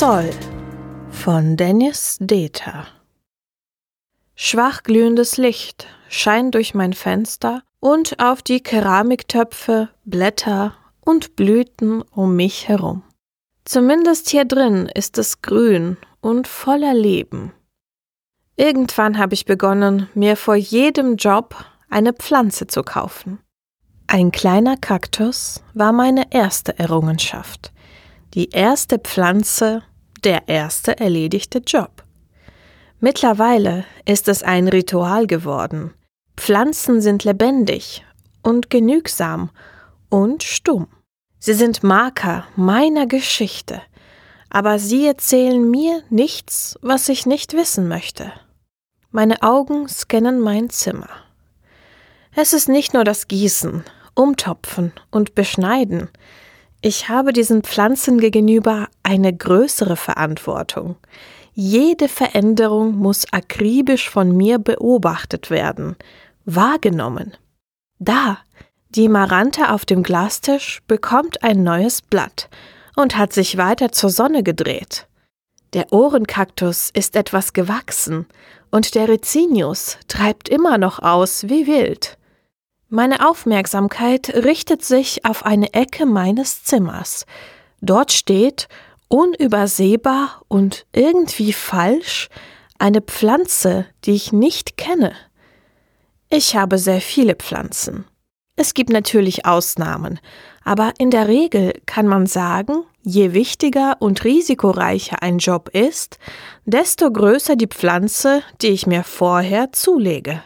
Soll von Dennis Deter Schwach glühendes Licht scheint durch mein Fenster und auf die Keramiktöpfe, Blätter und Blüten um mich herum. Zumindest hier drin ist es grün und voller Leben. Irgendwann habe ich begonnen, mir vor jedem Job eine Pflanze zu kaufen. Ein kleiner Kaktus war meine erste Errungenschaft. Die erste Pflanze, der erste erledigte Job. Mittlerweile ist es ein Ritual geworden. Pflanzen sind lebendig und genügsam und stumm. Sie sind Marker meiner Geschichte, aber sie erzählen mir nichts, was ich nicht wissen möchte. Meine Augen scannen mein Zimmer. Es ist nicht nur das Gießen, Umtopfen und Beschneiden. Ich habe diesen Pflanzen gegenüber eine größere Verantwortung. Jede Veränderung muss akribisch von mir beobachtet werden, wahrgenommen. Da, die Marante auf dem Glastisch bekommt ein neues Blatt und hat sich weiter zur Sonne gedreht. Der Ohrenkaktus ist etwas gewachsen und der Rizinius treibt immer noch aus wie wild. Meine Aufmerksamkeit richtet sich auf eine Ecke meines Zimmers. Dort steht, unübersehbar und irgendwie falsch, eine Pflanze, die ich nicht kenne. Ich habe sehr viele Pflanzen. Es gibt natürlich Ausnahmen, aber in der Regel kann man sagen, je wichtiger und risikoreicher ein Job ist, desto größer die Pflanze, die ich mir vorher zulege.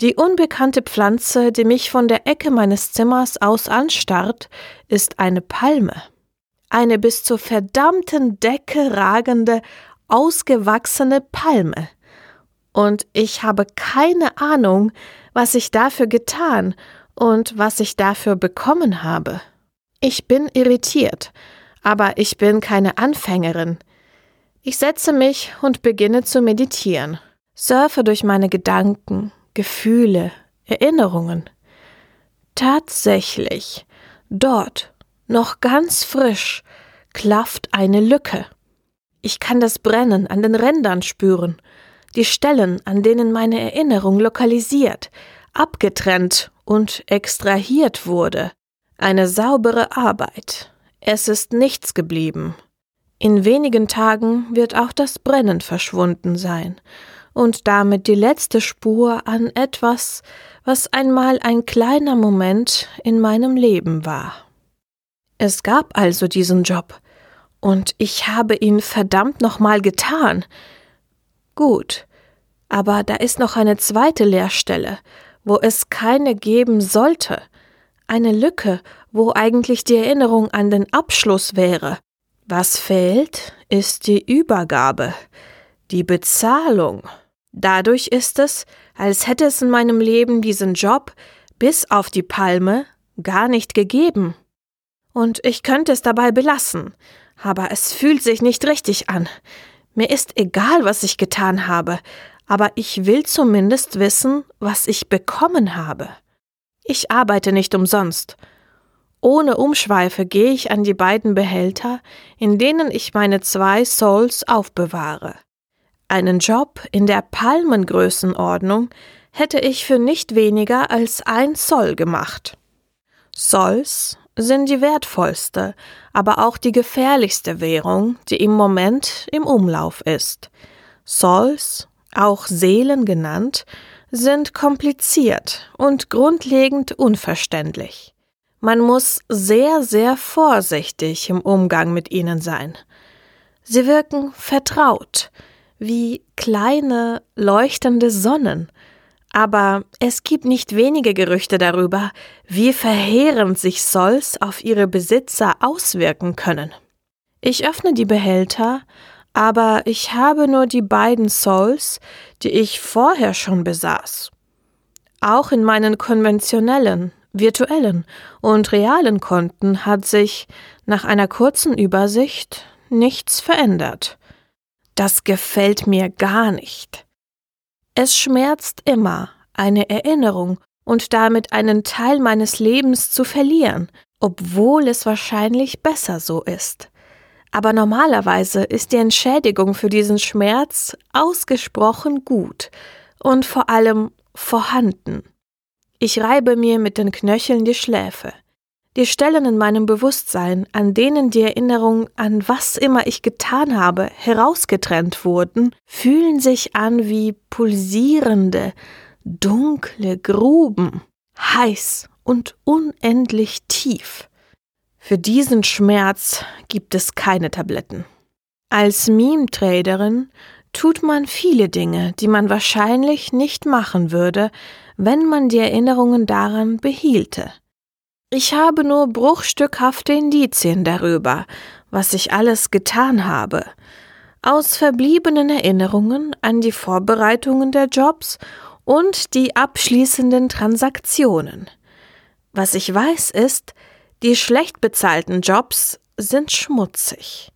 Die unbekannte Pflanze, die mich von der Ecke meines Zimmers aus anstarrt, ist eine Palme. Eine bis zur verdammten Decke ragende, ausgewachsene Palme. Und ich habe keine Ahnung, was ich dafür getan und was ich dafür bekommen habe. Ich bin irritiert, aber ich bin keine Anfängerin. Ich setze mich und beginne zu meditieren, surfe durch meine Gedanken, Gefühle, Erinnerungen. Tatsächlich, dort, noch ganz frisch, klafft eine Lücke. Ich kann das Brennen an den Rändern spüren, die Stellen, an denen meine Erinnerung lokalisiert, abgetrennt und extrahiert wurde. Eine saubere Arbeit. Es ist nichts geblieben. In wenigen Tagen wird auch das Brennen verschwunden sein, und damit die letzte Spur an etwas, was einmal ein kleiner Moment in meinem Leben war. Es gab also diesen Job, und ich habe ihn verdammt nochmal getan. Gut, aber da ist noch eine zweite Leerstelle, wo es keine geben sollte, eine Lücke, wo eigentlich die Erinnerung an den Abschluss wäre. Was fehlt, ist die Übergabe, die Bezahlung. Dadurch ist es, als hätte es in meinem Leben diesen Job bis auf die Palme gar nicht gegeben. Und ich könnte es dabei belassen, aber es fühlt sich nicht richtig an. Mir ist egal, was ich getan habe, aber ich will zumindest wissen, was ich bekommen habe. Ich arbeite nicht umsonst. Ohne Umschweife gehe ich an die beiden Behälter, in denen ich meine zwei Souls aufbewahre. Einen Job in der Palmengrößenordnung hätte ich für nicht weniger als ein Zoll gemacht. Souls sind die wertvollste, aber auch die gefährlichste Währung, die im Moment im Umlauf ist. Souls, auch Seelen genannt, sind kompliziert und grundlegend unverständlich. Man muss sehr, sehr vorsichtig im Umgang mit ihnen sein. Sie wirken vertraut, wie kleine, leuchtende Sonnen. Aber es gibt nicht wenige Gerüchte darüber, wie verheerend sich Solls auf ihre Besitzer auswirken können. Ich öffne die Behälter, aber ich habe nur die beiden Souls, die ich vorher schon besaß. Auch in meinen konventionellen, virtuellen und realen Konten hat sich nach einer kurzen Übersicht nichts verändert. Das gefällt mir gar nicht. Es schmerzt immer, eine Erinnerung und damit einen Teil meines Lebens zu verlieren, obwohl es wahrscheinlich besser so ist. aber normalerweise ist die Entschädigung für diesen Schmerz ausgesprochen gut und vor allem vorhanden. Ich reibe mir mit den Knöcheln die Schläfe. Die Stellen in meinem Bewusstsein, an denen die Erinnerung an was immer ich getan habe, herausgetrennt wurden, fühlen sich an wie pulsierende, dunkle Gruben, heiß und unendlich tief. Für diesen Schmerz gibt es keine Tabletten. Als Meme-Traderin tut man viele Dinge, die man wahrscheinlich nicht machen würde, wenn man die Erinnerungen daran behielte. Ich habe nur bruchstückhafte Indizien darüber, was ich alles getan habe, aus verbliebenen Erinnerungen an die Vorbereitungen der Jobs und die abschließenden Transaktionen. Was ich weiß ist, die schlecht bezahlten Jobs sind schmutzig.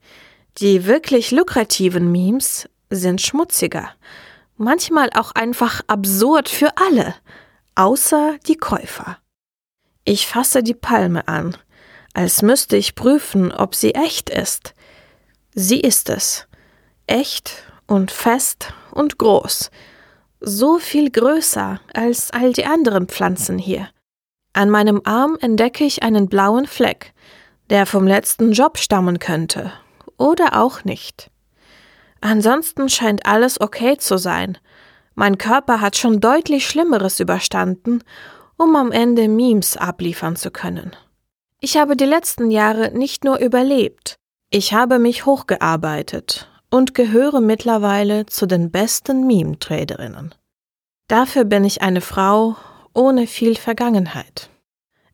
Die wirklich lukrativen Memes sind schmutziger. Manchmal auch einfach absurd für alle, außer die Käufer. Ich fasse die Palme an, als müsste ich prüfen, ob sie echt ist. Sie ist es. Echt und fest und groß. So viel größer als all die anderen Pflanzen hier. An meinem Arm entdecke ich einen blauen Fleck, der vom letzten Job stammen könnte. Oder auch nicht. Ansonsten scheint alles okay zu sein. Mein Körper hat schon deutlich Schlimmeres überstanden, um am Ende Memes abliefern zu können. Ich habe die letzten Jahre nicht nur überlebt, ich habe mich hochgearbeitet und gehöre mittlerweile zu den besten Meme-Traderinnen. Dafür bin ich eine Frau ohne viel Vergangenheit.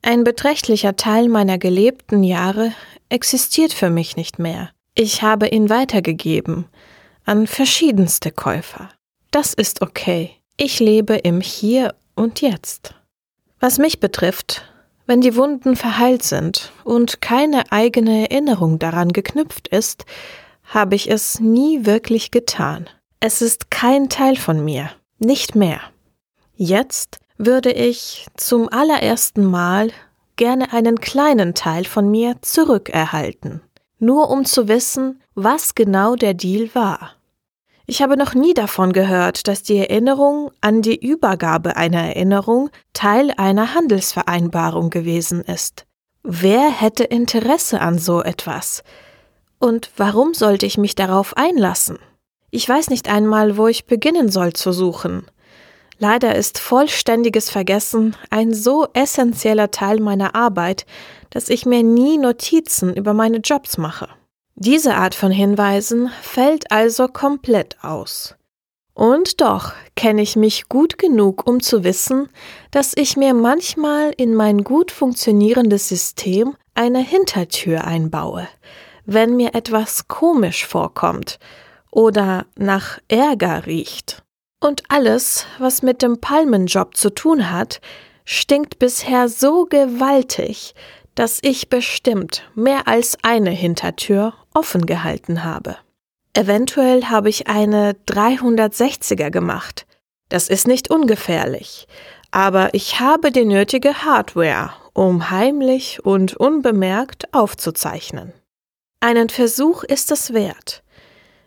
Ein beträchtlicher Teil meiner gelebten Jahre existiert für mich nicht mehr. Ich habe ihn weitergegeben an verschiedenste Käufer. Das ist okay. Ich lebe im Hier und Jetzt. Was mich betrifft, wenn die Wunden verheilt sind und keine eigene Erinnerung daran geknüpft ist, habe ich es nie wirklich getan. Es ist kein Teil von mir, nicht mehr. Jetzt würde ich zum allerersten Mal gerne einen kleinen Teil von mir zurückerhalten, nur um zu wissen, was genau der Deal war. Ich habe noch nie davon gehört, dass die Erinnerung an die Übergabe einer Erinnerung Teil einer Handelsvereinbarung gewesen ist. Wer hätte Interesse an so etwas? Und warum sollte ich mich darauf einlassen? Ich weiß nicht einmal, wo ich beginnen soll zu suchen. Leider ist vollständiges Vergessen ein so essentieller Teil meiner Arbeit, dass ich mir nie Notizen über meine Jobs mache. Diese Art von Hinweisen fällt also komplett aus. Und doch kenne ich mich gut genug, um zu wissen, dass ich mir manchmal in mein gut funktionierendes System eine Hintertür einbaue, wenn mir etwas komisch vorkommt oder nach Ärger riecht. Und alles, was mit dem Palmenjob zu tun hat, stinkt bisher so gewaltig, dass ich bestimmt mehr als eine Hintertür offen gehalten habe. Eventuell habe ich eine 360er gemacht. Das ist nicht ungefährlich, aber ich habe die nötige Hardware, um heimlich und unbemerkt aufzuzeichnen. Einen Versuch ist es wert.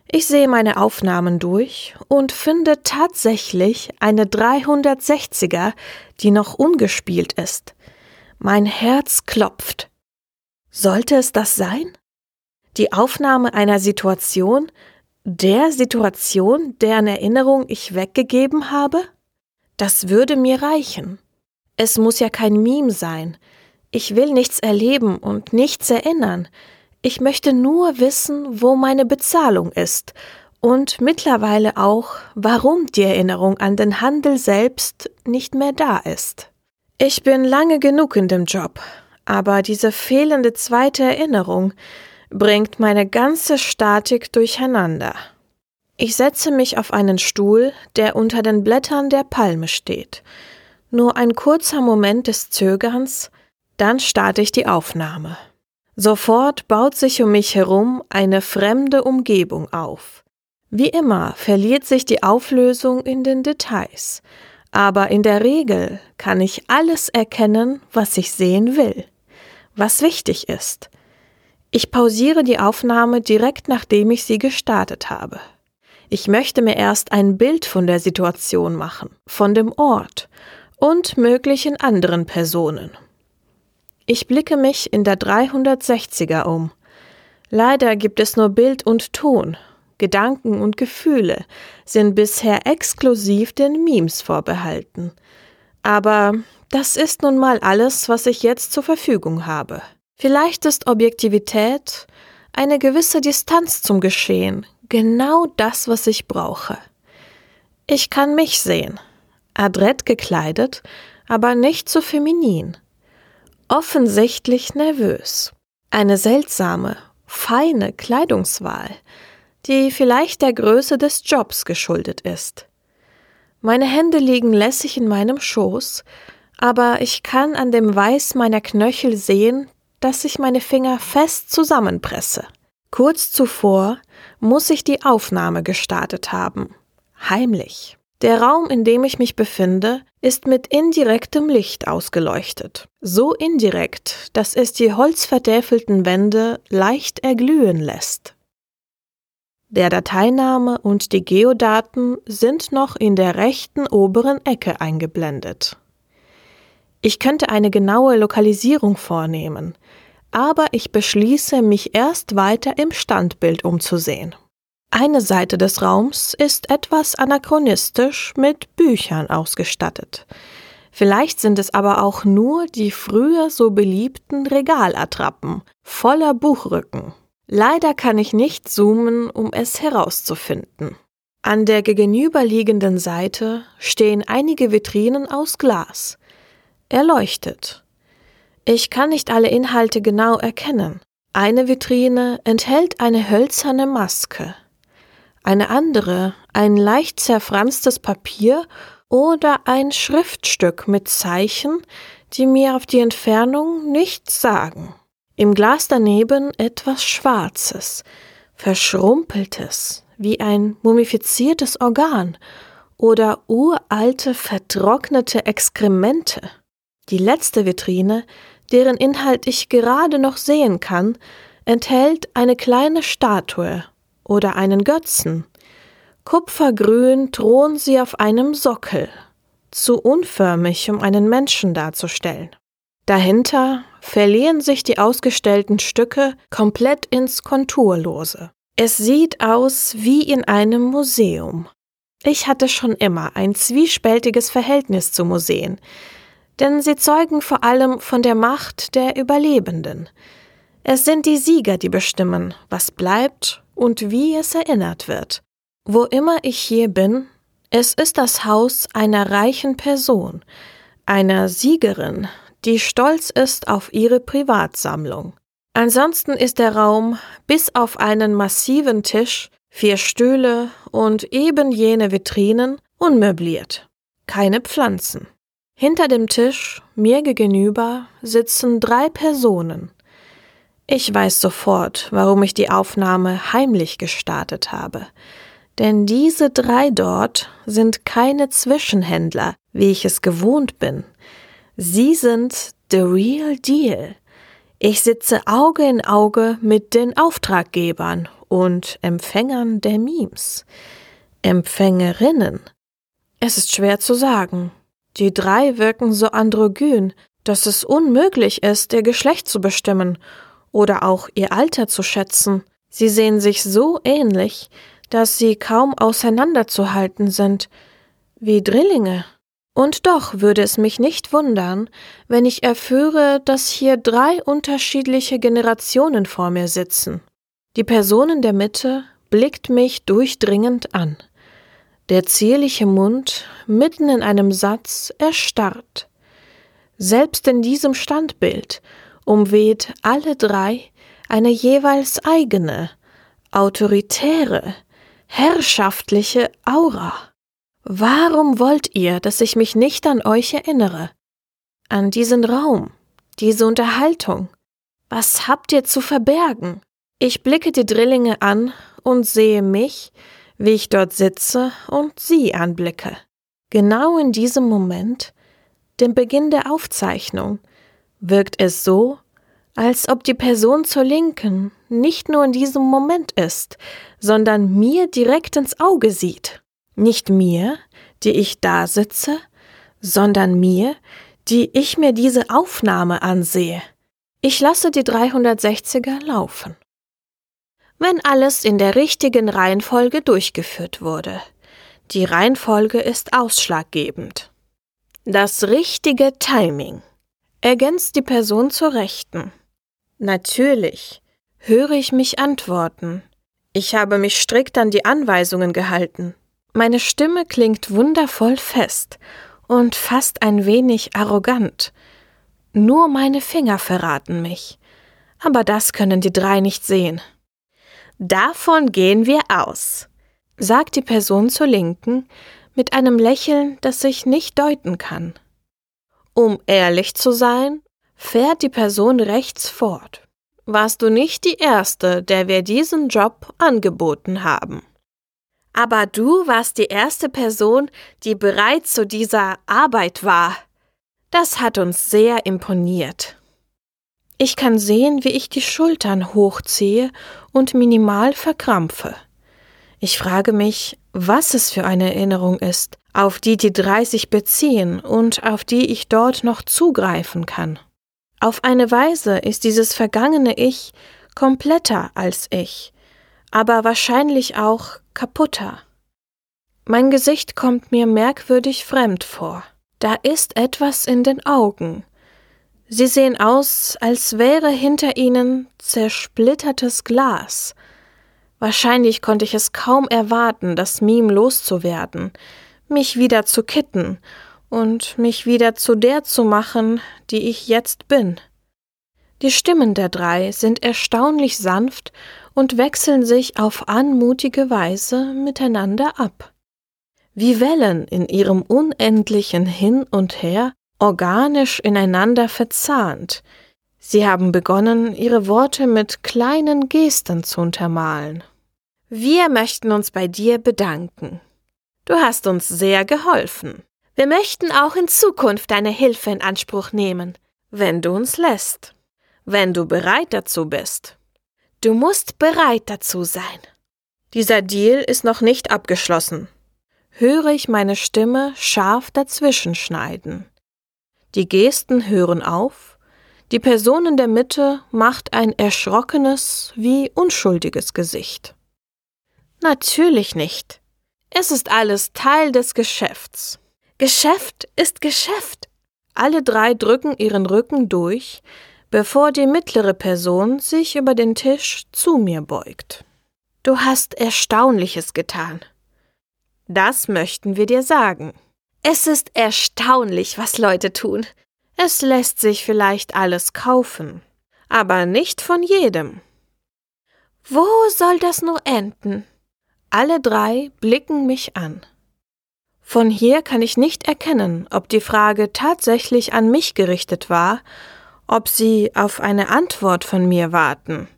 Ich sehe meine Aufnahmen durch und finde tatsächlich eine 360er, die noch ungespielt ist. Mein Herz klopft. Sollte es das sein? Die Aufnahme einer Situation, der Situation, deren Erinnerung ich weggegeben habe? Das würde mir reichen. Es muss ja kein Meme sein. Ich will nichts erleben und nichts erinnern. Ich möchte nur wissen, wo meine Bezahlung ist und mittlerweile auch, warum die Erinnerung an den Handel selbst nicht mehr da ist. Ich bin lange genug in dem Job, aber diese fehlende zweite Erinnerung bringt meine ganze Statik durcheinander. Ich setze mich auf einen Stuhl, der unter den Blättern der Palme steht. Nur ein kurzer Moment des Zögerns, dann starte ich die Aufnahme. Sofort baut sich um mich herum eine fremde Umgebung auf. Wie immer verliert sich die Auflösung in den Details, aber in der Regel kann ich alles erkennen, was ich sehen will, was wichtig ist. Ich pausiere die Aufnahme direkt nachdem ich sie gestartet habe. Ich möchte mir erst ein Bild von der Situation machen, von dem Ort und möglichen anderen Personen. Ich blicke mich in der 360er um. Leider gibt es nur Bild und Ton. Gedanken und Gefühle sind bisher exklusiv den Memes vorbehalten. Aber das ist nun mal alles, was ich jetzt zur Verfügung habe. Vielleicht ist Objektivität, eine gewisse Distanz zum Geschehen, genau das, was ich brauche. Ich kann mich sehen, adrett gekleidet, aber nicht zu so feminin. Offensichtlich nervös. Eine seltsame, feine Kleidungswahl, die vielleicht der Größe des Jobs geschuldet ist. Meine Hände liegen lässig in meinem Schoß, aber ich kann an dem Weiß meiner Knöchel sehen, dass ich meine Finger fest zusammenpresse. Kurz zuvor muss ich die Aufnahme gestartet haben. Heimlich. Der Raum, in dem ich mich befinde, ist mit indirektem Licht ausgeleuchtet. So indirekt, dass es die holzvertäfelten Wände leicht erglühen lässt. Der Dateiname und die Geodaten sind noch in der rechten oberen Ecke eingeblendet. Ich könnte eine genaue Lokalisierung vornehmen, aber ich beschließe, mich erst weiter im Standbild umzusehen. Eine Seite des Raums ist etwas anachronistisch mit Büchern ausgestattet. Vielleicht sind es aber auch nur die früher so beliebten Regalattrappen voller Buchrücken. Leider kann ich nicht zoomen, um es herauszufinden. An der gegenüberliegenden Seite stehen einige Vitrinen aus Glas. Erleuchtet. Ich kann nicht alle Inhalte genau erkennen. Eine Vitrine enthält eine hölzerne Maske eine andere ein leicht zerfranstes Papier oder ein Schriftstück mit Zeichen, die mir auf die Entfernung nichts sagen. Im Glas daneben etwas Schwarzes, Verschrumpeltes, wie ein mumifiziertes Organ oder uralte, vertrocknete Exkremente. Die letzte Vitrine, deren Inhalt ich gerade noch sehen kann, enthält eine kleine Statue oder einen Götzen. Kupfergrün thronen sie auf einem Sockel, zu unförmig, um einen Menschen darzustellen. Dahinter verlieren sich die ausgestellten Stücke komplett ins Konturlose. Es sieht aus wie in einem Museum. Ich hatte schon immer ein zwiespältiges Verhältnis zu Museen, denn sie zeugen vor allem von der Macht der Überlebenden. Es sind die Sieger, die bestimmen, was bleibt und wie es erinnert wird. Wo immer ich hier bin, es ist das Haus einer reichen Person, einer Siegerin, die stolz ist auf ihre Privatsammlung. Ansonsten ist der Raum bis auf einen massiven Tisch, vier Stühle und eben jene Vitrinen unmöbliert. Keine Pflanzen. Hinter dem Tisch, mir gegenüber, sitzen drei Personen. Ich weiß sofort, warum ich die Aufnahme heimlich gestartet habe. Denn diese drei dort sind keine Zwischenhändler, wie ich es gewohnt bin. Sie sind the real deal. Ich sitze Auge in Auge mit den Auftraggebern und Empfängern der Memes. Empfängerinnen. Es ist schwer zu sagen. Die drei wirken so androgyn, dass es unmöglich ist, ihr Geschlecht zu bestimmen oder auch ihr Alter zu schätzen. Sie sehen sich so ähnlich, dass sie kaum auseinanderzuhalten sind, wie Drillinge. Und doch würde es mich nicht wundern, wenn ich erführe, dass hier drei unterschiedliche Generationen vor mir sitzen. Die Person in der Mitte blickt mich durchdringend an. Der zierliche Mund mitten in einem Satz erstarrt. Selbst in diesem Standbild umweht alle drei eine jeweils eigene, autoritäre, herrschaftliche Aura. Warum wollt ihr, dass ich mich nicht an euch erinnere? An diesen Raum, diese Unterhaltung? Was habt ihr zu verbergen? Ich blicke die Drillinge an und sehe mich, wie ich dort sitze und sie anblicke. Genau in diesem Moment, dem Beginn der Aufzeichnung, wirkt es so, als ob die Person zur Linken nicht nur in diesem Moment ist, sondern mir direkt ins Auge sieht. Nicht mir, die ich da sitze, sondern mir, die ich mir diese Aufnahme ansehe. Ich lasse die 360er laufen. Wenn alles in der richtigen Reihenfolge durchgeführt wurde. Die Reihenfolge ist ausschlaggebend. Das richtige Timing ergänzt die Person zur Rechten. Natürlich höre ich mich antworten. Ich habe mich strikt an die Anweisungen gehalten. Meine Stimme klingt wundervoll fest und fast ein wenig arrogant. Nur meine Finger verraten mich. Aber das können die drei nicht sehen. Davon gehen wir aus, sagt die Person zur Linken mit einem Lächeln, das ich nicht deuten kann. Um ehrlich zu sein, fährt die Person rechts fort. Warst du nicht die Erste, der wir diesen Job angeboten haben? Aber du warst die erste Person, die bereit zu dieser Arbeit war. Das hat uns sehr imponiert. Ich kann sehen, wie ich die Schultern hochziehe und minimal verkrampfe. Ich frage mich, was es für eine Erinnerung ist, auf die die drei sich beziehen und auf die ich dort noch zugreifen kann. Auf eine Weise ist dieses vergangene Ich kompletter als ich, aber wahrscheinlich auch kaputter. Mein Gesicht kommt mir merkwürdig fremd vor. Da ist etwas in den Augen. Sie sehen aus, als wäre hinter ihnen zersplittertes Glas. Wahrscheinlich konnte ich es kaum erwarten, das Meme loszuwerden, mich wieder zu kitten und mich wieder zu der zu machen, die ich jetzt bin. Die Stimmen der drei sind erstaunlich sanft und wechseln sich auf anmutige Weise miteinander ab. Wie Wellen in ihrem unendlichen Hin und Her, organisch ineinander verzahnt. Sie haben begonnen, ihre Worte mit kleinen Gesten zu untermalen. Wir möchten uns bei dir bedanken. Du hast uns sehr geholfen. Wir möchten auch in Zukunft deine Hilfe in Anspruch nehmen, wenn du uns lässt, wenn du bereit dazu bist. Du musst bereit dazu sein. Dieser Deal ist noch nicht abgeschlossen. Höre ich meine Stimme scharf dazwischen schneiden. Die Gesten hören auf, die Person in der Mitte macht ein erschrockenes wie unschuldiges Gesicht. Natürlich nicht. Es ist alles Teil des Geschäfts. Geschäft ist Geschäft. Alle drei drücken ihren Rücken durch, bevor die mittlere Person sich über den Tisch zu mir beugt. Du hast Erstaunliches getan. Das möchten wir dir sagen. Es ist erstaunlich, was Leute tun. Es lässt sich vielleicht alles kaufen, aber nicht von jedem. Wo soll das nur enden? Alle drei blicken mich an. Von hier kann ich nicht erkennen, ob die Frage tatsächlich an mich gerichtet war ob sie auf eine Antwort von mir warten.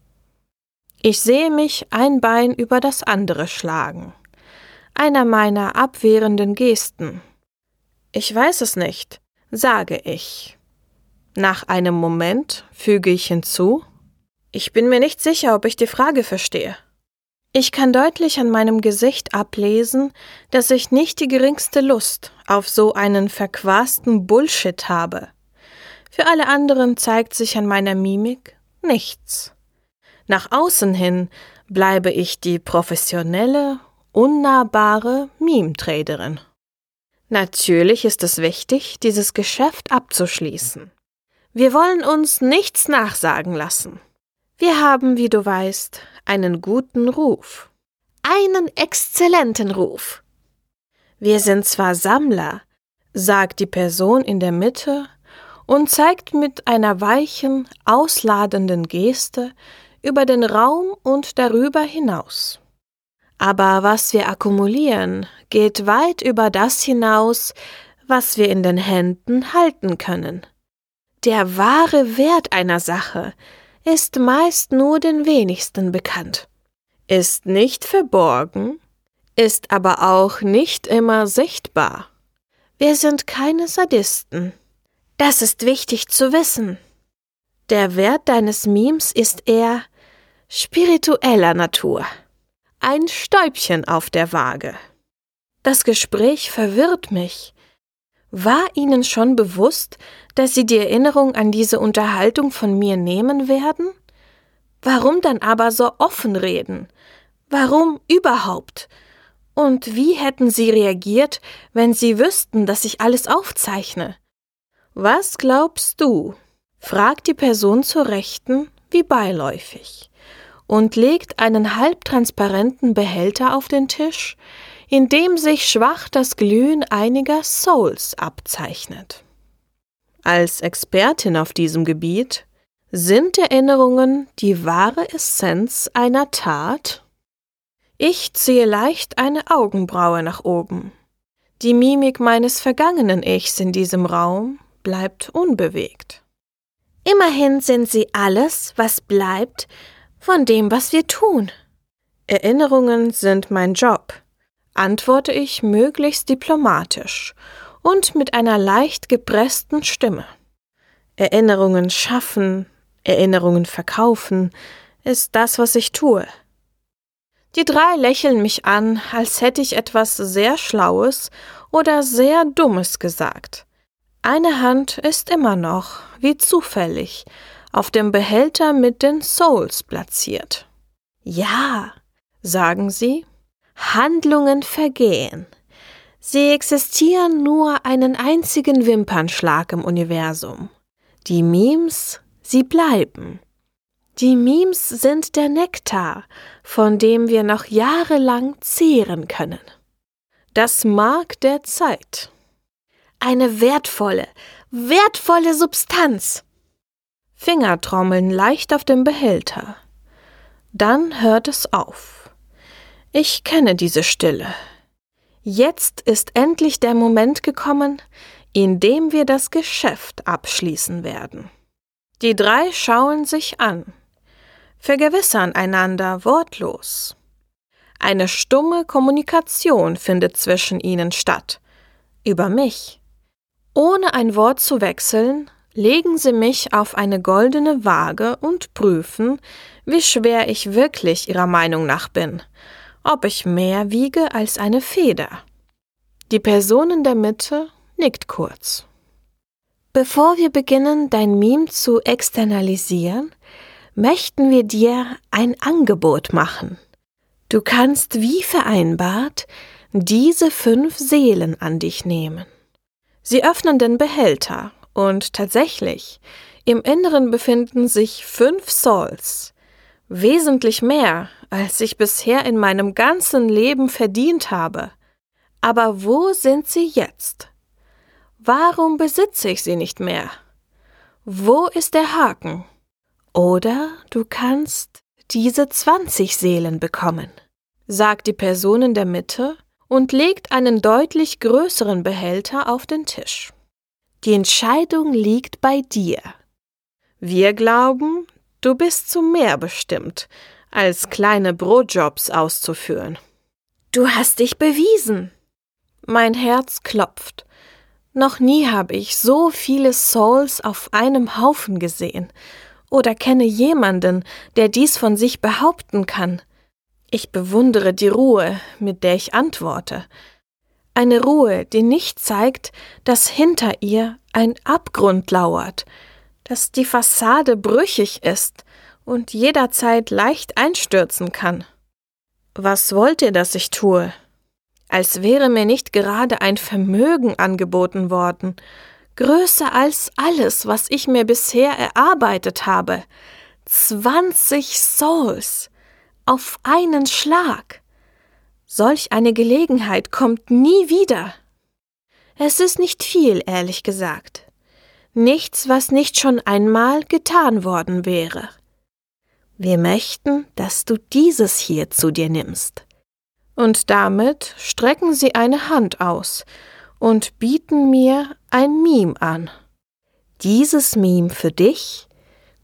Ich sehe mich ein Bein über das andere schlagen. Einer meiner abwehrenden Gesten. Ich weiß es nicht, sage ich. Nach einem Moment füge ich hinzu, ich bin mir nicht sicher, ob ich die Frage verstehe. Ich kann deutlich an meinem Gesicht ablesen, dass ich nicht die geringste Lust auf so einen verquasten Bullshit habe. Für alle anderen zeigt sich an meiner Mimik nichts. Nach außen hin bleibe ich die professionelle, unnahbare Meme-Traderin. Natürlich ist es wichtig, dieses Geschäft abzuschließen. Wir wollen uns nichts nachsagen lassen. Wir haben, wie du weißt, einen guten Ruf. Einen exzellenten Ruf. Wir sind zwar Sammler, sagt die Person in der Mitte und zeigt mit einer weichen, ausladenden Geste über den Raum und darüber hinaus. Aber was wir akkumulieren, geht weit über das hinaus, was wir in den Händen halten können. Der wahre Wert einer Sache ist meist nur den wenigsten bekannt, ist nicht verborgen, ist aber auch nicht immer sichtbar. Wir sind keine Sadisten. Das ist wichtig zu wissen. Der Wert deines Memes ist eher spiritueller Natur. Ein Stäubchen auf der Waage. Das Gespräch verwirrt mich. War Ihnen schon bewusst, dass Sie die Erinnerung an diese Unterhaltung von mir nehmen werden? Warum dann aber so offen reden? Warum überhaupt? Und wie hätten Sie reagiert, wenn Sie wüssten, dass ich alles aufzeichne? Was glaubst du? fragt die Person zur Rechten wie beiläufig und legt einen halbtransparenten Behälter auf den Tisch, in dem sich schwach das Glühen einiger Souls abzeichnet. Als Expertin auf diesem Gebiet sind Erinnerungen die wahre Essenz einer Tat? Ich ziehe leicht eine Augenbraue nach oben. Die Mimik meines vergangenen Ichs in diesem Raum bleibt unbewegt. Immerhin sind sie alles, was bleibt, von dem, was wir tun. Erinnerungen sind mein Job, antworte ich möglichst diplomatisch und mit einer leicht gepressten Stimme. Erinnerungen schaffen, Erinnerungen verkaufen, ist das, was ich tue. Die drei lächeln mich an, als hätte ich etwas sehr Schlaues oder sehr Dummes gesagt. Eine Hand ist immer noch, wie zufällig, auf dem Behälter mit den Souls platziert. Ja, sagen sie, Handlungen vergehen. Sie existieren nur einen einzigen Wimpernschlag im Universum. Die Memes Sie bleiben. Die Memes sind der Nektar, von dem wir noch jahrelang zehren können. Das Mark der Zeit. Eine wertvolle, wertvolle Substanz. Finger trommeln leicht auf dem Behälter. Dann hört es auf. Ich kenne diese Stille. Jetzt ist endlich der Moment gekommen, in dem wir das Geschäft abschließen werden. Die drei schauen sich an, vergewissern einander wortlos. Eine stumme Kommunikation findet zwischen ihnen statt, über mich. Ohne ein Wort zu wechseln, legen sie mich auf eine goldene Waage und prüfen, wie schwer ich wirklich ihrer Meinung nach bin, ob ich mehr wiege als eine Feder. Die Person in der Mitte nickt kurz. Bevor wir beginnen, dein Meme zu externalisieren, möchten wir dir ein Angebot machen. Du kannst wie vereinbart diese fünf Seelen an dich nehmen. Sie öffnen den Behälter und tatsächlich, im Inneren befinden sich fünf Souls, wesentlich mehr, als ich bisher in meinem ganzen Leben verdient habe. Aber wo sind sie jetzt? Warum besitze ich sie nicht mehr? Wo ist der Haken? Oder du kannst diese 20 Seelen bekommen, sagt die Person in der Mitte und legt einen deutlich größeren Behälter auf den Tisch. Die Entscheidung liegt bei dir. Wir glauben, du bist zu mehr bestimmt, als kleine Brotjobs auszuführen. Du hast dich bewiesen. Mein Herz klopft noch nie habe ich so viele Souls auf einem Haufen gesehen oder kenne jemanden, der dies von sich behaupten kann. Ich bewundere die Ruhe, mit der ich antworte. Eine Ruhe, die nicht zeigt, dass hinter ihr ein Abgrund lauert, dass die Fassade brüchig ist und jederzeit leicht einstürzen kann. Was wollt ihr, dass ich tue? als wäre mir nicht gerade ein Vermögen angeboten worden, größer als alles, was ich mir bisher erarbeitet habe. Zwanzig Souls auf einen Schlag. Solch eine Gelegenheit kommt nie wieder. Es ist nicht viel, ehrlich gesagt. Nichts, was nicht schon einmal getan worden wäre. Wir möchten, dass du dieses hier zu dir nimmst. Und damit strecken sie eine Hand aus und bieten mir ein Meme an. Dieses Meme für dich,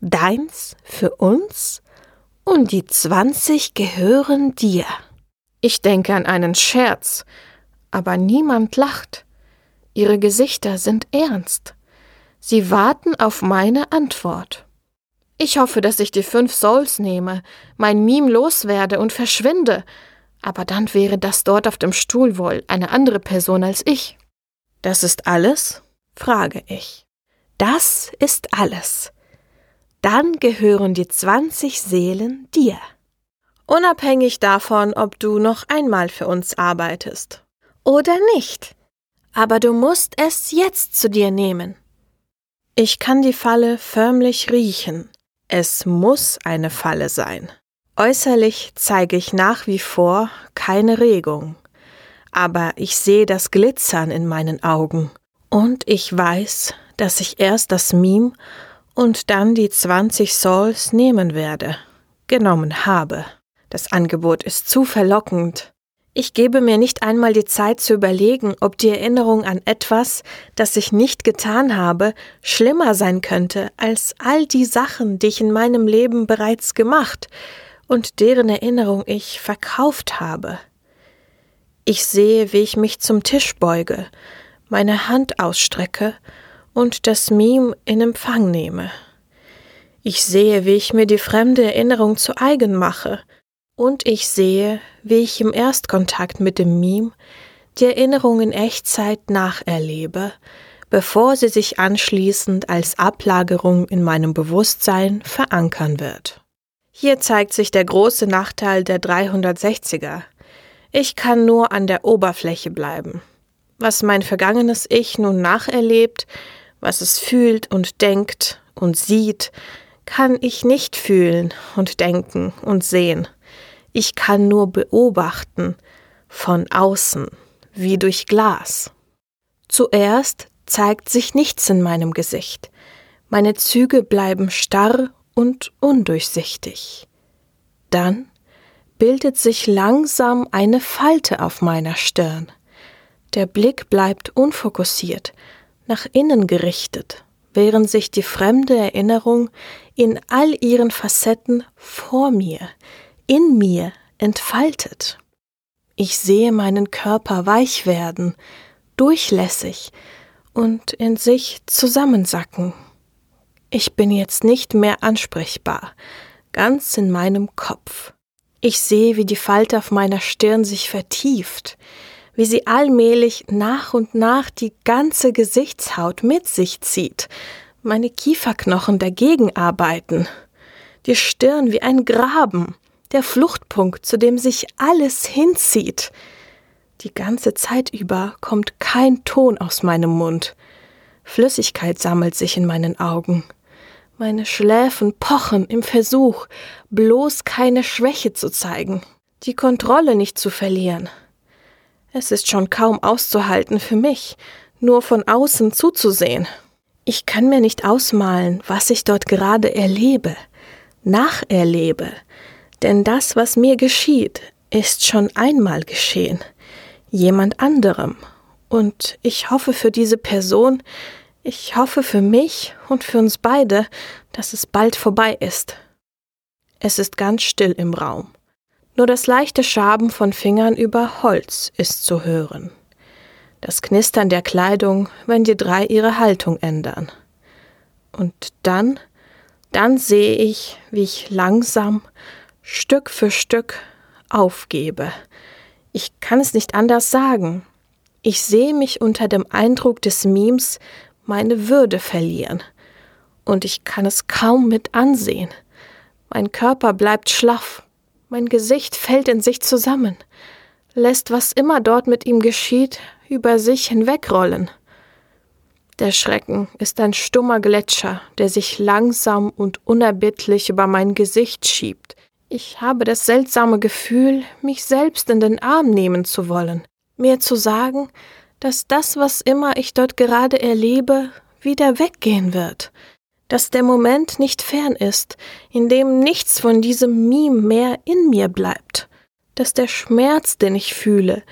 deins für uns und die zwanzig gehören dir. Ich denke an einen Scherz, aber niemand lacht. Ihre Gesichter sind ernst. Sie warten auf meine Antwort. Ich hoffe, dass ich die fünf Souls nehme, mein Meme loswerde und verschwinde. Aber dann wäre das dort auf dem Stuhl wohl eine andere Person als ich. Das ist alles? frage ich. Das ist alles. Dann gehören die zwanzig Seelen dir. Unabhängig davon, ob du noch einmal für uns arbeitest. Oder nicht. Aber du musst es jetzt zu dir nehmen. Ich kann die Falle förmlich riechen. Es muss eine Falle sein. Äußerlich zeige ich nach wie vor keine Regung, aber ich sehe das Glitzern in meinen Augen und ich weiß, dass ich erst das Meme und dann die 20 Souls nehmen werde, genommen habe. Das Angebot ist zu verlockend. Ich gebe mir nicht einmal die Zeit zu überlegen, ob die Erinnerung an etwas, das ich nicht getan habe, schlimmer sein könnte als all die Sachen, die ich in meinem Leben bereits gemacht und deren Erinnerung ich verkauft habe. Ich sehe, wie ich mich zum Tisch beuge, meine Hand ausstrecke und das Meme in Empfang nehme. Ich sehe, wie ich mir die fremde Erinnerung zu eigen mache, und ich sehe, wie ich im Erstkontakt mit dem Meme die Erinnerung in Echtzeit nacherlebe, bevor sie sich anschließend als Ablagerung in meinem Bewusstsein verankern wird. Hier zeigt sich der große Nachteil der 360er. Ich kann nur an der Oberfläche bleiben. Was mein vergangenes Ich nun nacherlebt, was es fühlt und denkt und sieht, kann ich nicht fühlen und denken und sehen. Ich kann nur beobachten, von außen, wie durch Glas. Zuerst zeigt sich nichts in meinem Gesicht. Meine Züge bleiben starr und undurchsichtig. Dann bildet sich langsam eine Falte auf meiner Stirn. Der Blick bleibt unfokussiert, nach innen gerichtet, während sich die fremde Erinnerung in all ihren Facetten vor mir, in mir entfaltet. Ich sehe meinen Körper weich werden, durchlässig und in sich zusammensacken. Ich bin jetzt nicht mehr ansprechbar, ganz in meinem Kopf. Ich sehe, wie die Falte auf meiner Stirn sich vertieft, wie sie allmählich nach und nach die ganze Gesichtshaut mit sich zieht, meine Kieferknochen dagegen arbeiten, die Stirn wie ein Graben, der Fluchtpunkt, zu dem sich alles hinzieht. Die ganze Zeit über kommt kein Ton aus meinem Mund. Flüssigkeit sammelt sich in meinen Augen. Meine Schläfen pochen im Versuch, bloß keine Schwäche zu zeigen, die Kontrolle nicht zu verlieren. Es ist schon kaum auszuhalten für mich, nur von außen zuzusehen. Ich kann mir nicht ausmalen, was ich dort gerade erlebe, nacherlebe, denn das, was mir geschieht, ist schon einmal geschehen, jemand anderem. Und ich hoffe für diese Person, ich hoffe für mich und für uns beide, dass es bald vorbei ist. Es ist ganz still im Raum. Nur das leichte Schaben von Fingern über Holz ist zu hören. Das Knistern der Kleidung, wenn die drei ihre Haltung ändern. Und dann, dann sehe ich, wie ich langsam Stück für Stück aufgebe. Ich kann es nicht anders sagen. Ich sehe mich unter dem Eindruck des Memes meine Würde verlieren. Und ich kann es kaum mit ansehen. Mein Körper bleibt schlaff. Mein Gesicht fällt in sich zusammen, lässt was immer dort mit ihm geschieht, über sich hinwegrollen. Der Schrecken ist ein stummer Gletscher, der sich langsam und unerbittlich über mein Gesicht schiebt, ich habe das seltsame Gefühl, mich selbst in den Arm nehmen zu wollen, mir zu sagen, dass das, was immer ich dort gerade erlebe, wieder weggehen wird, dass der Moment nicht fern ist, in dem nichts von diesem Meme mehr in mir bleibt, dass der Schmerz, den ich fühle,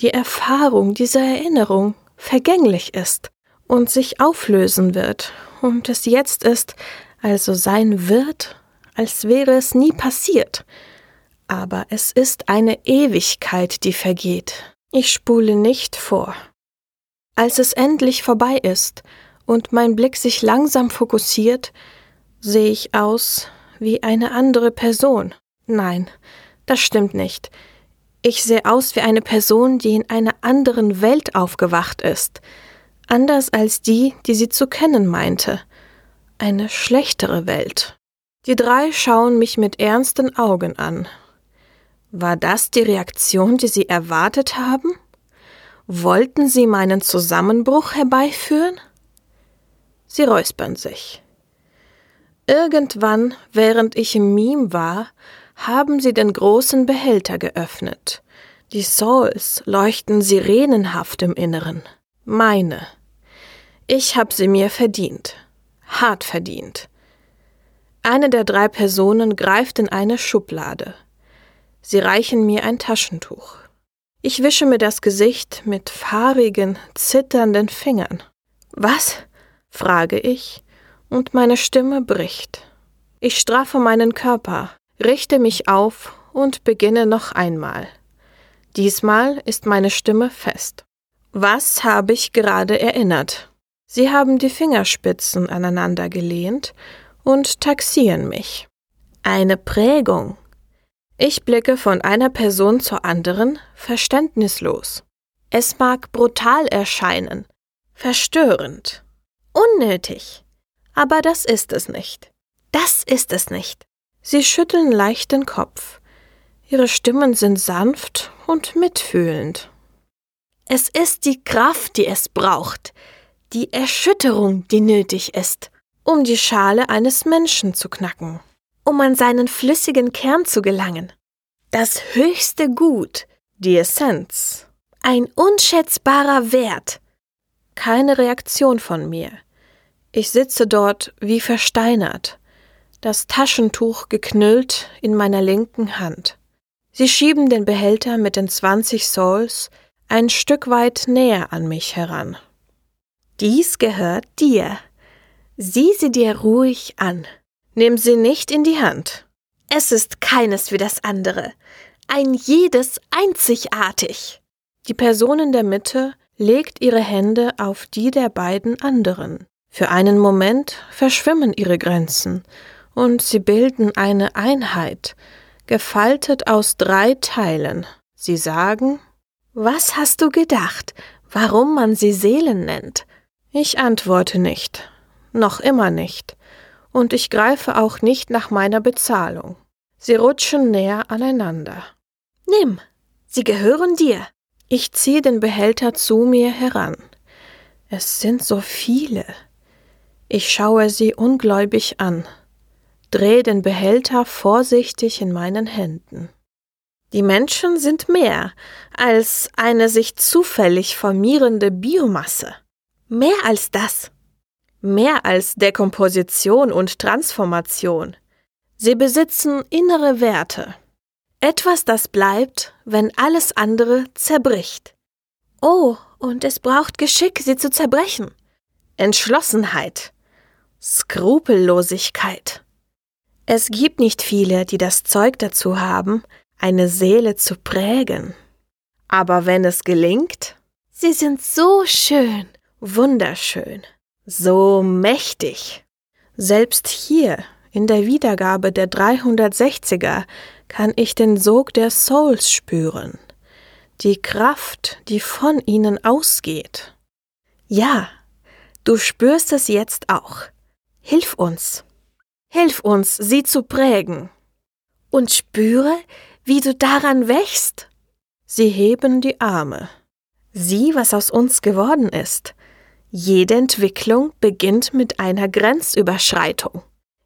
die Erfahrung dieser Erinnerung vergänglich ist und sich auflösen wird. Und es jetzt ist, also sein wird als wäre es nie passiert. Aber es ist eine Ewigkeit, die vergeht. Ich spule nicht vor. Als es endlich vorbei ist und mein Blick sich langsam fokussiert, Sehe ich aus wie eine andere Person? Nein, das stimmt nicht. Ich sehe aus wie eine Person, die in einer anderen Welt aufgewacht ist, anders als die, die sie zu kennen meinte. Eine schlechtere Welt. Die drei schauen mich mit ernsten Augen an. War das die Reaktion, die sie erwartet haben? Wollten sie meinen Zusammenbruch herbeiführen? Sie räuspern sich. Irgendwann, während ich im Meme war, haben sie den großen Behälter geöffnet. Die Souls leuchten sirenenhaft im Inneren. Meine. Ich hab sie mir verdient. Hart verdient. Eine der drei Personen greift in eine Schublade. Sie reichen mir ein Taschentuch. Ich wische mir das Gesicht mit fahrigen, zitternden Fingern. Was? frage ich, und meine Stimme bricht. Ich straffe meinen Körper, richte mich auf und beginne noch einmal. Diesmal ist meine Stimme fest. Was habe ich gerade erinnert? Sie haben die Fingerspitzen aneinander gelehnt und taxieren mich. Eine Prägung. Ich blicke von einer Person zur anderen, verständnislos. Es mag brutal erscheinen, verstörend, unnötig, aber das ist es nicht. Das ist es nicht. Sie schütteln leicht den Kopf. Ihre Stimmen sind sanft und mitfühlend. Es ist die Kraft, die es braucht, die Erschütterung, die nötig ist, um die Schale eines Menschen zu knacken, um an seinen flüssigen Kern zu gelangen. Das höchste Gut, die Essenz, ein unschätzbarer Wert. Keine Reaktion von mir. Ich sitze dort wie versteinert, das Taschentuch geknüllt in meiner linken Hand. Sie schieben den Behälter mit den 20 Souls ein Stück weit näher an mich heran. Dies gehört dir. Sieh sie dir ruhig an. Nimm sie nicht in die Hand. Es ist keines wie das andere. Ein jedes einzigartig. Die Person in der Mitte legt ihre Hände auf die der beiden anderen. Für einen Moment verschwimmen ihre Grenzen und sie bilden eine Einheit, gefaltet aus drei Teilen. Sie sagen, was hast du gedacht, warum man sie Seelen nennt? Ich antworte nicht, noch immer nicht, und ich greife auch nicht nach meiner Bezahlung. Sie rutschen näher aneinander. Nimm, sie gehören dir. Ich ziehe den Behälter zu mir heran. Es sind so viele. Ich schaue sie ungläubig an, drehe den Behälter vorsichtig in meinen Händen. Die Menschen sind mehr als eine sich zufällig formierende Biomasse. Mehr als das. Mehr als Dekomposition und Transformation. Sie besitzen innere Werte. Etwas, das bleibt, wenn alles andere zerbricht. Oh, und es braucht Geschick, sie zu zerbrechen. Entschlossenheit. Skrupellosigkeit. Es gibt nicht viele, die das Zeug dazu haben, eine Seele zu prägen. Aber wenn es gelingt, sie sind so schön, wunderschön, so mächtig. Selbst hier, in der Wiedergabe der 360er, kann ich den Sog der Souls spüren, die Kraft, die von ihnen ausgeht. Ja, du spürst es jetzt auch. Hilf uns. Hilf uns, sie zu prägen. Und spüre, wie du daran wächst. Sie heben die Arme. Sieh, was aus uns geworden ist. Jede Entwicklung beginnt mit einer Grenzüberschreitung.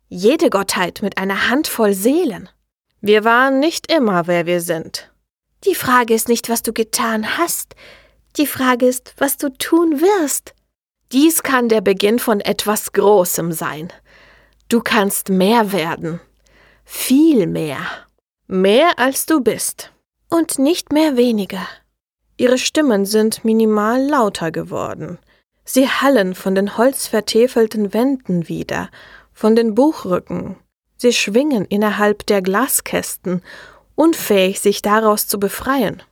Jede Gottheit mit einer Handvoll Seelen. Wir waren nicht immer, wer wir sind. Die Frage ist nicht, was du getan hast. Die Frage ist, was du tun wirst. Dies kann der Beginn von etwas Großem sein. Du kannst mehr werden. Viel mehr. Mehr als du bist. Und nicht mehr weniger. Ihre Stimmen sind minimal lauter geworden. Sie hallen von den holzvertäfelten Wänden wieder, von den Buchrücken. Sie schwingen innerhalb der Glaskästen, unfähig, sich daraus zu befreien.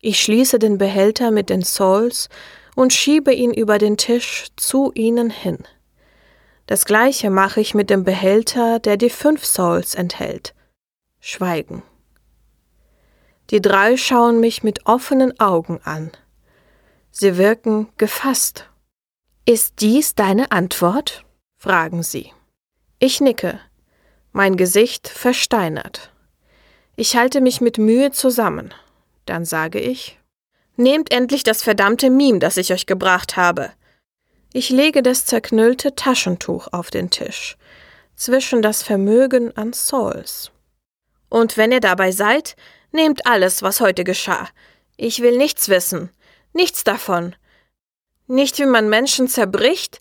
Ich schließe den Behälter mit den Souls und schiebe ihn über den Tisch zu ihnen hin. Das gleiche mache ich mit dem Behälter, der die fünf Souls enthält. Schweigen. Die drei schauen mich mit offenen Augen an. Sie wirken gefasst. Ist dies deine Antwort? fragen sie. Ich nicke, mein Gesicht versteinert. Ich halte mich mit Mühe zusammen. Dann sage ich Nehmt endlich das verdammte Meme, das ich euch gebracht habe. Ich lege das zerknüllte Taschentuch auf den Tisch, zwischen das Vermögen an Souls. Und wenn ihr dabei seid, nehmt alles, was heute geschah. Ich will nichts wissen, nichts davon. Nicht wie man Menschen zerbricht,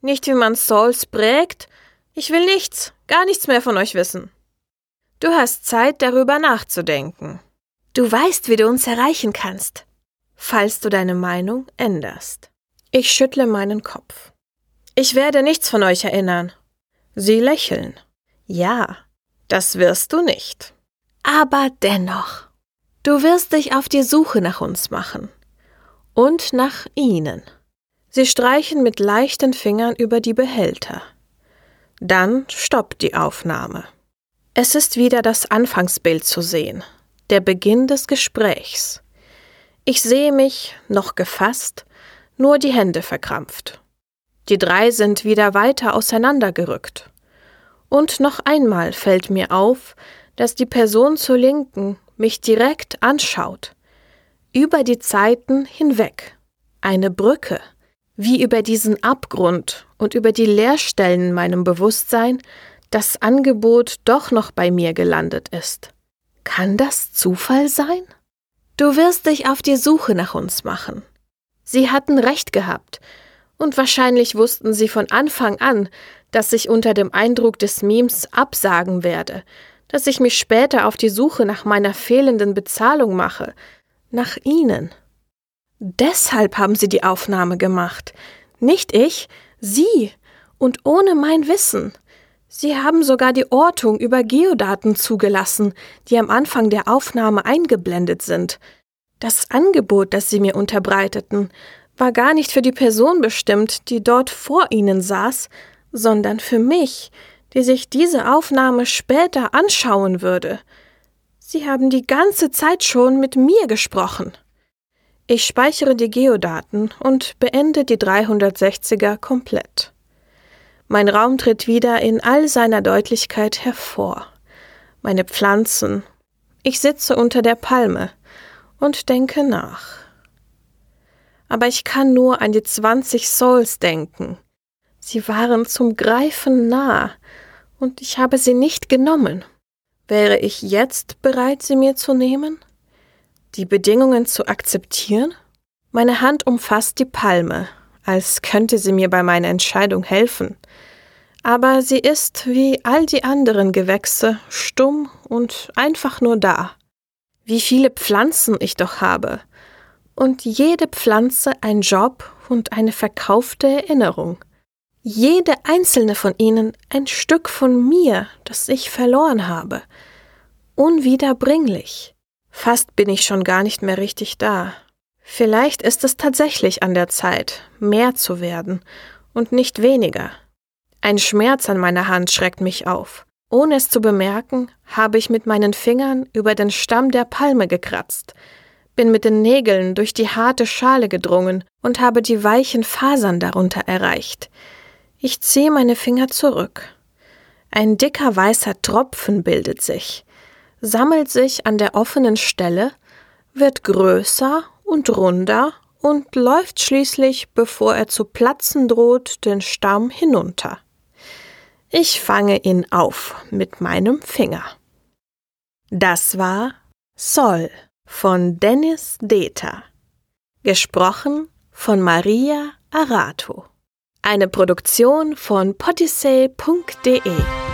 nicht wie man Souls prägt. Ich will nichts, gar nichts mehr von euch wissen. Du hast Zeit, darüber nachzudenken. Du weißt, wie du uns erreichen kannst falls du deine Meinung änderst. Ich schüttle meinen Kopf. Ich werde nichts von euch erinnern. Sie lächeln. Ja, das wirst du nicht. Aber dennoch. Du wirst dich auf die Suche nach uns machen. Und nach ihnen. Sie streichen mit leichten Fingern über die Behälter. Dann stoppt die Aufnahme. Es ist wieder das Anfangsbild zu sehen, der Beginn des Gesprächs. Ich sehe mich, noch gefasst, nur die Hände verkrampft. Die drei sind wieder weiter auseinandergerückt. Und noch einmal fällt mir auf, dass die Person zur Linken mich direkt anschaut. Über die Zeiten hinweg. Eine Brücke, wie über diesen Abgrund und über die Leerstellen in meinem Bewusstsein das Angebot doch noch bei mir gelandet ist. Kann das Zufall sein? Du wirst dich auf die Suche nach uns machen. Sie hatten recht gehabt, und wahrscheinlich wussten sie von Anfang an, dass ich unter dem Eindruck des Memes absagen werde, dass ich mich später auf die Suche nach meiner fehlenden Bezahlung mache, nach ihnen. Deshalb haben sie die Aufnahme gemacht, nicht ich, sie, und ohne mein Wissen. Sie haben sogar die Ortung über Geodaten zugelassen, die am Anfang der Aufnahme eingeblendet sind. Das Angebot, das Sie mir unterbreiteten, war gar nicht für die Person bestimmt, die dort vor Ihnen saß, sondern für mich, die sich diese Aufnahme später anschauen würde. Sie haben die ganze Zeit schon mit mir gesprochen. Ich speichere die Geodaten und beende die 360er komplett. Mein Raum tritt wieder in all seiner Deutlichkeit hervor. Meine Pflanzen. Ich sitze unter der Palme und denke nach. Aber ich kann nur an die zwanzig Souls denken. Sie waren zum Greifen nah, und ich habe sie nicht genommen. Wäre ich jetzt bereit, sie mir zu nehmen? Die Bedingungen zu akzeptieren? Meine Hand umfasst die Palme, als könnte sie mir bei meiner Entscheidung helfen. Aber sie ist, wie all die anderen Gewächse, stumm und einfach nur da. Wie viele Pflanzen ich doch habe. Und jede Pflanze ein Job und eine verkaufte Erinnerung. Jede einzelne von ihnen ein Stück von mir, das ich verloren habe. Unwiederbringlich. Fast bin ich schon gar nicht mehr richtig da. Vielleicht ist es tatsächlich an der Zeit, mehr zu werden und nicht weniger. Ein Schmerz an meiner Hand schreckt mich auf. Ohne es zu bemerken, habe ich mit meinen Fingern über den Stamm der Palme gekratzt, bin mit den Nägeln durch die harte Schale gedrungen und habe die weichen Fasern darunter erreicht. Ich ziehe meine Finger zurück. Ein dicker weißer Tropfen bildet sich, sammelt sich an der offenen Stelle, wird größer und runder und läuft schließlich, bevor er zu platzen droht, den Stamm hinunter. Ich fange ihn auf mit meinem Finger. Das war Sol von Dennis Deter. Gesprochen von Maria Arato. Eine Produktion von potisay.de